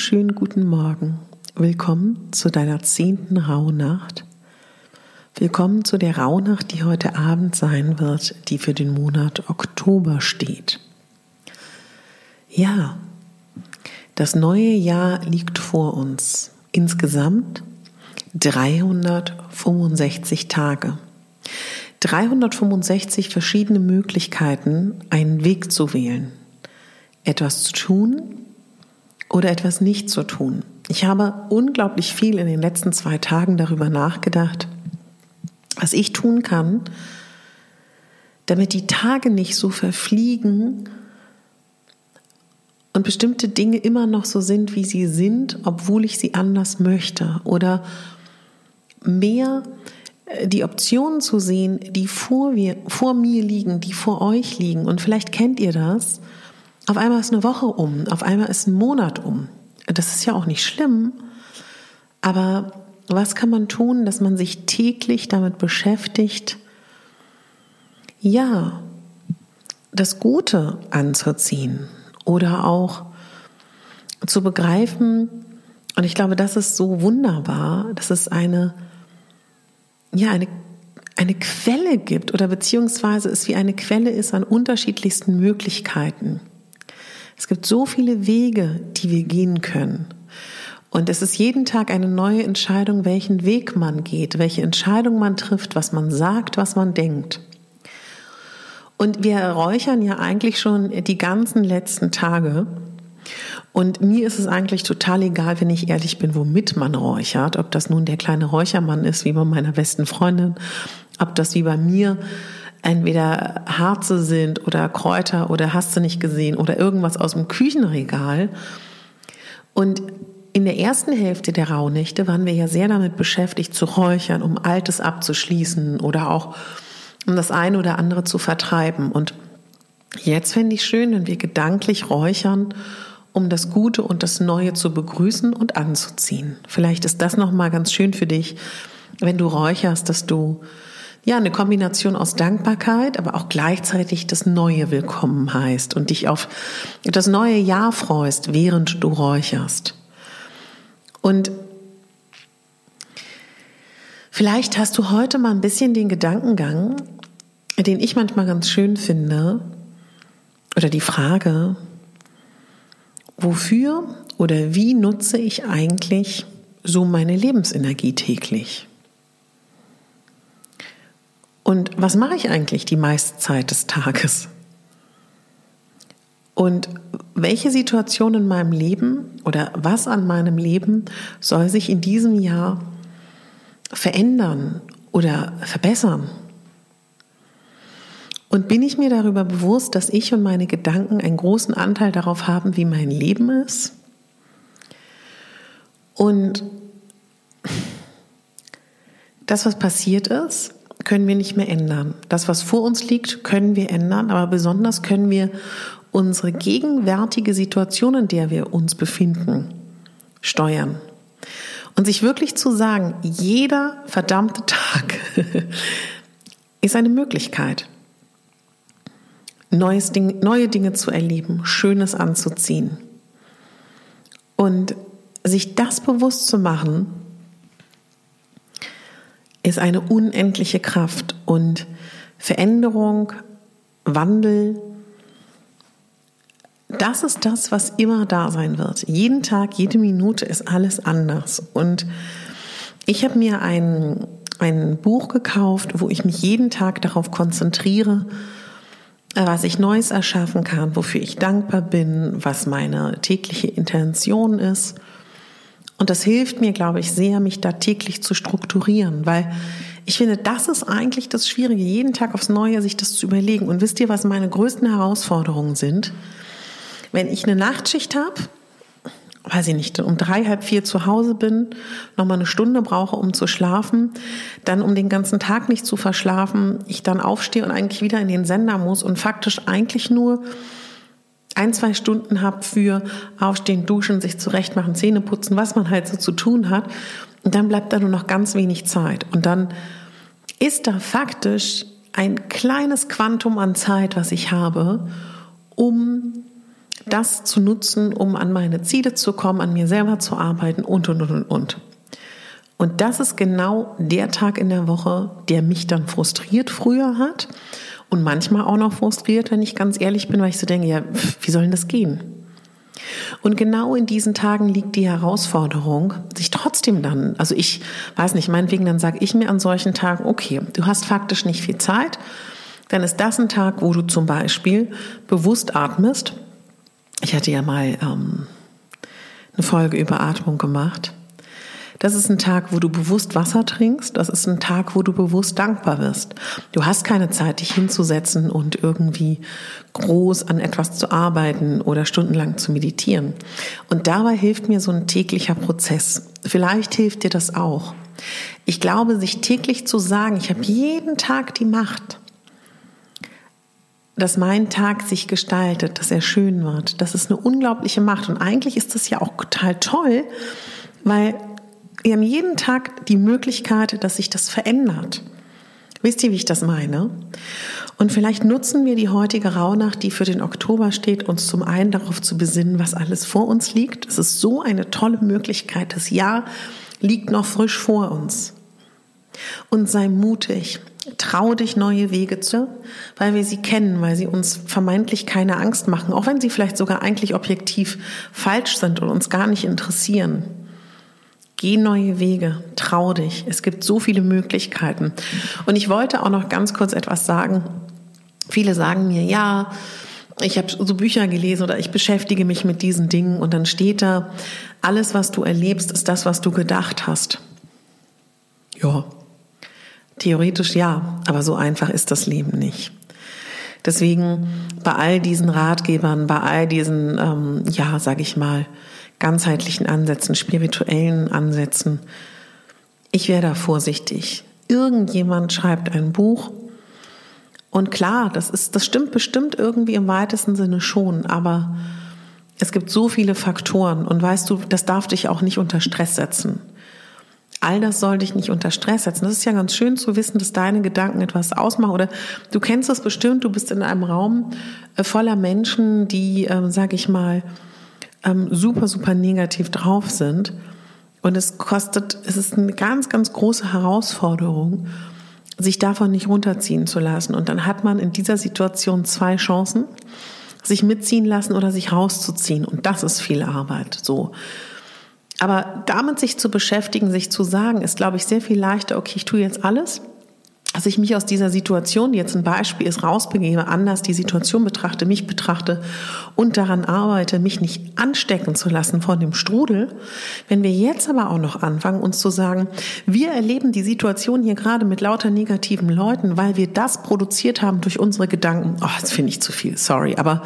Wunderschönen guten Morgen. Willkommen zu deiner zehnten Rauhnacht. Willkommen zu der Rauhnacht, die heute Abend sein wird, die für den Monat Oktober steht. Ja, das neue Jahr liegt vor uns. Insgesamt 365 Tage. 365 verschiedene Möglichkeiten, einen Weg zu wählen, etwas zu tun oder etwas nicht zu tun. Ich habe unglaublich viel in den letzten zwei Tagen darüber nachgedacht, was ich tun kann, damit die Tage nicht so verfliegen und bestimmte Dinge immer noch so sind, wie sie sind, obwohl ich sie anders möchte. Oder mehr äh, die Optionen zu sehen, die vor, mir, vor mir liegen, die vor euch liegen. Und vielleicht kennt ihr das auf einmal ist eine Woche um, auf einmal ist ein Monat um. Das ist ja auch nicht schlimm, aber was kann man tun, dass man sich täglich damit beschäftigt, ja, das Gute anzuziehen oder auch zu begreifen, und ich glaube, das ist so wunderbar, dass es eine, ja, eine, eine Quelle gibt oder beziehungsweise es wie eine Quelle ist an unterschiedlichsten Möglichkeiten. Es gibt so viele Wege, die wir gehen können. Und es ist jeden Tag eine neue Entscheidung, welchen Weg man geht, welche Entscheidung man trifft, was man sagt, was man denkt. Und wir räuchern ja eigentlich schon die ganzen letzten Tage. Und mir ist es eigentlich total egal, wenn ich ehrlich bin, womit man räuchert. Ob das nun der kleine Räuchermann ist, wie bei meiner besten Freundin, ob das wie bei mir entweder Harze sind oder Kräuter oder hast du nicht gesehen oder irgendwas aus dem Küchenregal. Und in der ersten Hälfte der Rauhnächte waren wir ja sehr damit beschäftigt zu räuchern, um Altes abzuschließen oder auch um das eine oder andere zu vertreiben. Und jetzt fände ich schön, wenn wir gedanklich räuchern, um das Gute und das Neue zu begrüßen und anzuziehen. Vielleicht ist das nochmal ganz schön für dich, wenn du räucherst, dass du ja, eine Kombination aus Dankbarkeit, aber auch gleichzeitig das Neue willkommen heißt und dich auf das neue Jahr freust, während du räucherst. Und vielleicht hast du heute mal ein bisschen den Gedankengang, den ich manchmal ganz schön finde, oder die Frage, wofür oder wie nutze ich eigentlich so meine Lebensenergie täglich? Und was mache ich eigentlich die meiste Zeit des Tages? Und welche Situation in meinem Leben oder was an meinem Leben soll sich in diesem Jahr verändern oder verbessern? Und bin ich mir darüber bewusst, dass ich und meine Gedanken einen großen Anteil darauf haben, wie mein Leben ist? Und das, was passiert ist, können wir nicht mehr ändern. Das, was vor uns liegt, können wir ändern, aber besonders können wir unsere gegenwärtige Situation, in der wir uns befinden, steuern. Und sich wirklich zu sagen, jeder verdammte Tag ist eine Möglichkeit, Neues Ding, neue Dinge zu erleben, Schönes anzuziehen. Und sich das bewusst zu machen, ist eine unendliche Kraft und Veränderung, Wandel, das ist das, was immer da sein wird. Jeden Tag, jede Minute ist alles anders. Und ich habe mir ein, ein Buch gekauft, wo ich mich jeden Tag darauf konzentriere, was ich Neues erschaffen kann, wofür ich dankbar bin, was meine tägliche Intention ist. Und das hilft mir, glaube ich, sehr, mich da täglich zu strukturieren, weil ich finde, das ist eigentlich das Schwierige, jeden Tag aufs Neue sich das zu überlegen. Und wisst ihr, was meine größten Herausforderungen sind? Wenn ich eine Nachtschicht habe, weiß ich nicht, um drei, halb vier zu Hause bin, nochmal eine Stunde brauche, um zu schlafen, dann um den ganzen Tag nicht zu verschlafen, ich dann aufstehe und eigentlich wieder in den Sender muss und faktisch eigentlich nur ein, zwei Stunden habe für Aufstehen, Duschen, sich zurechtmachen, Zähne putzen, was man halt so zu tun hat. Und dann bleibt da nur noch ganz wenig Zeit. Und dann ist da faktisch ein kleines Quantum an Zeit, was ich habe, um das zu nutzen, um an meine Ziele zu kommen, an mir selber zu arbeiten und, und, und, und. Und das ist genau der Tag in der Woche, der mich dann frustriert früher hat und manchmal auch noch frustriert, wenn ich ganz ehrlich bin, weil ich so denke, ja, wie soll denn das gehen? Und genau in diesen Tagen liegt die Herausforderung, sich trotzdem dann, also ich weiß nicht, meinetwegen, dann sage ich mir an solchen Tagen, okay, du hast faktisch nicht viel Zeit, dann ist das ein Tag, wo du zum Beispiel bewusst atmest ich hatte ja mal ähm, eine Folge über Atmung gemacht. Das ist ein Tag, wo du bewusst Wasser trinkst. Das ist ein Tag, wo du bewusst dankbar wirst. Du hast keine Zeit, dich hinzusetzen und irgendwie groß an etwas zu arbeiten oder stundenlang zu meditieren. Und dabei hilft mir so ein täglicher Prozess. Vielleicht hilft dir das auch. Ich glaube, sich täglich zu sagen, ich habe jeden Tag die Macht, dass mein Tag sich gestaltet, dass er schön wird. Das ist eine unglaubliche Macht. Und eigentlich ist das ja auch total toll, weil wir haben jeden Tag die Möglichkeit, dass sich das verändert. Wisst ihr, wie ich das meine? Und vielleicht nutzen wir die heutige Rauhnacht, die für den Oktober steht, uns zum einen darauf zu besinnen, was alles vor uns liegt. Es ist so eine tolle Möglichkeit. Das Jahr liegt noch frisch vor uns. Und sei mutig. Trau dich, neue Wege zu, weil wir sie kennen, weil sie uns vermeintlich keine Angst machen, auch wenn sie vielleicht sogar eigentlich objektiv falsch sind und uns gar nicht interessieren. Geh neue Wege, trau dich. Es gibt so viele Möglichkeiten. Und ich wollte auch noch ganz kurz etwas sagen. Viele sagen mir, ja, ich habe so Bücher gelesen oder ich beschäftige mich mit diesen Dingen und dann steht da, alles, was du erlebst, ist das, was du gedacht hast. Ja, Theoretisch ja, aber so einfach ist das Leben nicht. Deswegen bei all diesen Ratgebern, bei all diesen, ähm, ja, sag ich mal, ganzheitlichen Ansätzen, spirituellen Ansätzen, ich wäre da vorsichtig. Irgendjemand schreibt ein Buch und klar, das ist, das stimmt bestimmt irgendwie im weitesten Sinne schon, aber es gibt so viele Faktoren und weißt du, das darf dich auch nicht unter Stress setzen. All das soll dich nicht unter Stress setzen. Das ist ja ganz schön zu wissen, dass deine Gedanken etwas ausmachen. Oder du kennst das bestimmt, du bist in einem Raum äh, voller Menschen, die, ähm, sag ich mal, ähm, super, super negativ drauf sind. Und es kostet, es ist eine ganz, ganz große Herausforderung, sich davon nicht runterziehen zu lassen. Und dann hat man in dieser Situation zwei Chancen, sich mitziehen lassen oder sich rauszuziehen. Und das ist viel Arbeit. So. Aber damit sich zu beschäftigen, sich zu sagen, ist, glaube ich, sehr viel leichter, okay, ich tue jetzt alles, dass ich mich aus dieser Situation, die jetzt ein Beispiel ist, rausbegebe, anders die Situation betrachte, mich betrachte und daran arbeite, mich nicht anstecken zu lassen von dem Strudel. Wenn wir jetzt aber auch noch anfangen, uns zu sagen, wir erleben die Situation hier gerade mit lauter negativen Leuten, weil wir das produziert haben durch unsere Gedanken. Oh, das finde ich zu viel, sorry, aber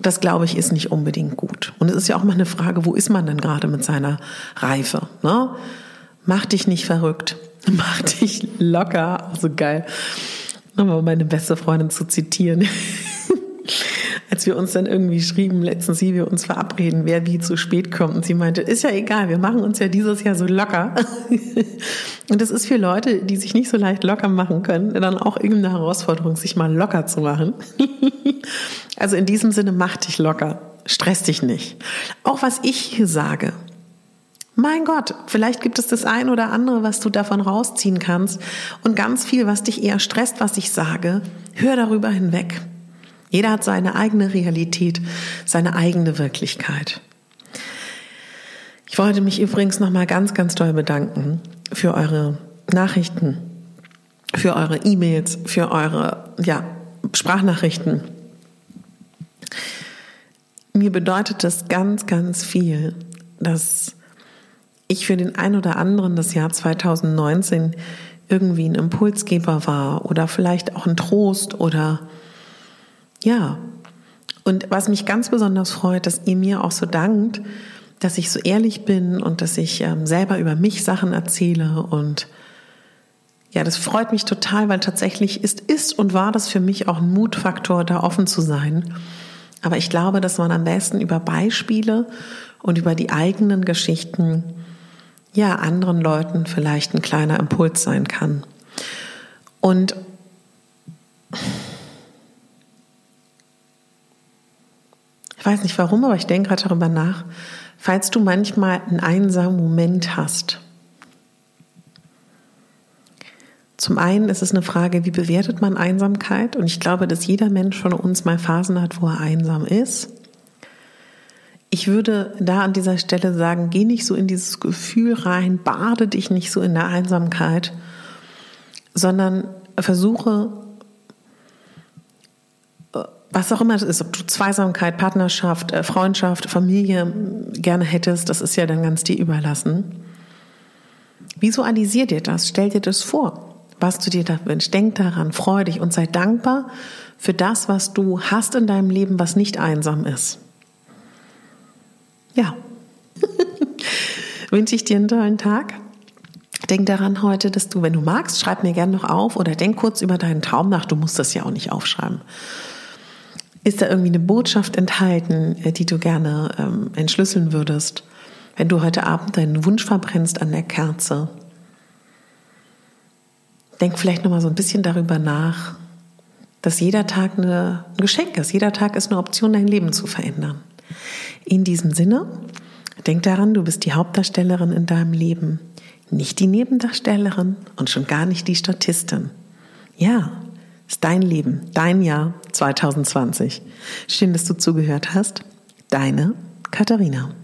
das glaube ich ist nicht unbedingt gut. Und es ist ja auch mal eine Frage, wo ist man denn gerade mit seiner Reife? Ne? Mach dich nicht verrückt, mach dich locker, also geil. Nochmal meine beste Freundin zu zitieren. Als wir uns dann irgendwie schrieben, letztens, wie wir uns verabreden, wer wie zu spät kommt. Und sie meinte, ist ja egal, wir machen uns ja dieses Jahr so locker. Und das ist für Leute, die sich nicht so leicht locker machen können, dann auch irgendeine Herausforderung, sich mal locker zu machen. Also in diesem Sinne, mach dich locker. Stress dich nicht. Auch was ich hier sage, mein Gott, vielleicht gibt es das ein oder andere, was du davon rausziehen kannst und ganz viel, was dich eher stresst, was ich sage, hör darüber hinweg. Jeder hat seine eigene Realität, seine eigene Wirklichkeit. Ich wollte mich übrigens noch mal ganz, ganz doll bedanken für eure Nachrichten, für eure E-Mails, für eure ja, Sprachnachrichten. Mir bedeutet das ganz, ganz viel, dass ich für den einen oder anderen das Jahr 2019 irgendwie ein Impulsgeber war oder vielleicht auch ein Trost oder ja. Und was mich ganz besonders freut, dass ihr mir auch so dankt, dass ich so ehrlich bin und dass ich ähm, selber über mich Sachen erzähle und ja, das freut mich total, weil tatsächlich ist, ist und war das für mich auch ein Mutfaktor, da offen zu sein. Aber ich glaube, dass man am besten über Beispiele und über die eigenen Geschichten ja, anderen Leuten vielleicht ein kleiner Impuls sein kann. Und ich weiß nicht warum, aber ich denke gerade darüber nach, falls du manchmal einen einsamen Moment hast. Zum einen ist es eine Frage, wie bewertet man Einsamkeit? Und ich glaube, dass jeder Mensch von uns mal Phasen hat, wo er einsam ist. Ich würde da an dieser Stelle sagen, geh nicht so in dieses Gefühl rein, bade dich nicht so in der Einsamkeit, sondern versuche, was auch immer es ist, ob du Zweisamkeit, Partnerschaft, äh, Freundschaft, Familie gerne hättest, das ist ja dann ganz dir überlassen. Visualisier dir das, stell dir das vor, was du dir da wünschst. Denk daran, freu dich und sei dankbar für das, was du hast in deinem Leben, was nicht einsam ist. Ja. Wünsche ich dir einen tollen Tag. Denk daran heute, dass du, wenn du magst, schreib mir gerne noch auf oder denk kurz über deinen Traum nach. Du musst das ja auch nicht aufschreiben. Ist da irgendwie eine Botschaft enthalten, äh, die du gerne ähm, entschlüsseln würdest? Wenn du heute Abend deinen Wunsch verbrennst an der Kerze, denk vielleicht noch mal so ein bisschen darüber nach, dass jeder Tag eine, ein Geschenk ist. Jeder Tag ist eine Option, dein Leben zu verändern. In diesem Sinne, denk daran, du bist die Hauptdarstellerin in deinem Leben, nicht die Nebendarstellerin und schon gar nicht die Statistin. Ja, ist dein Leben, dein Jahr 2020. Schön, dass du zugehört hast. Deine Katharina.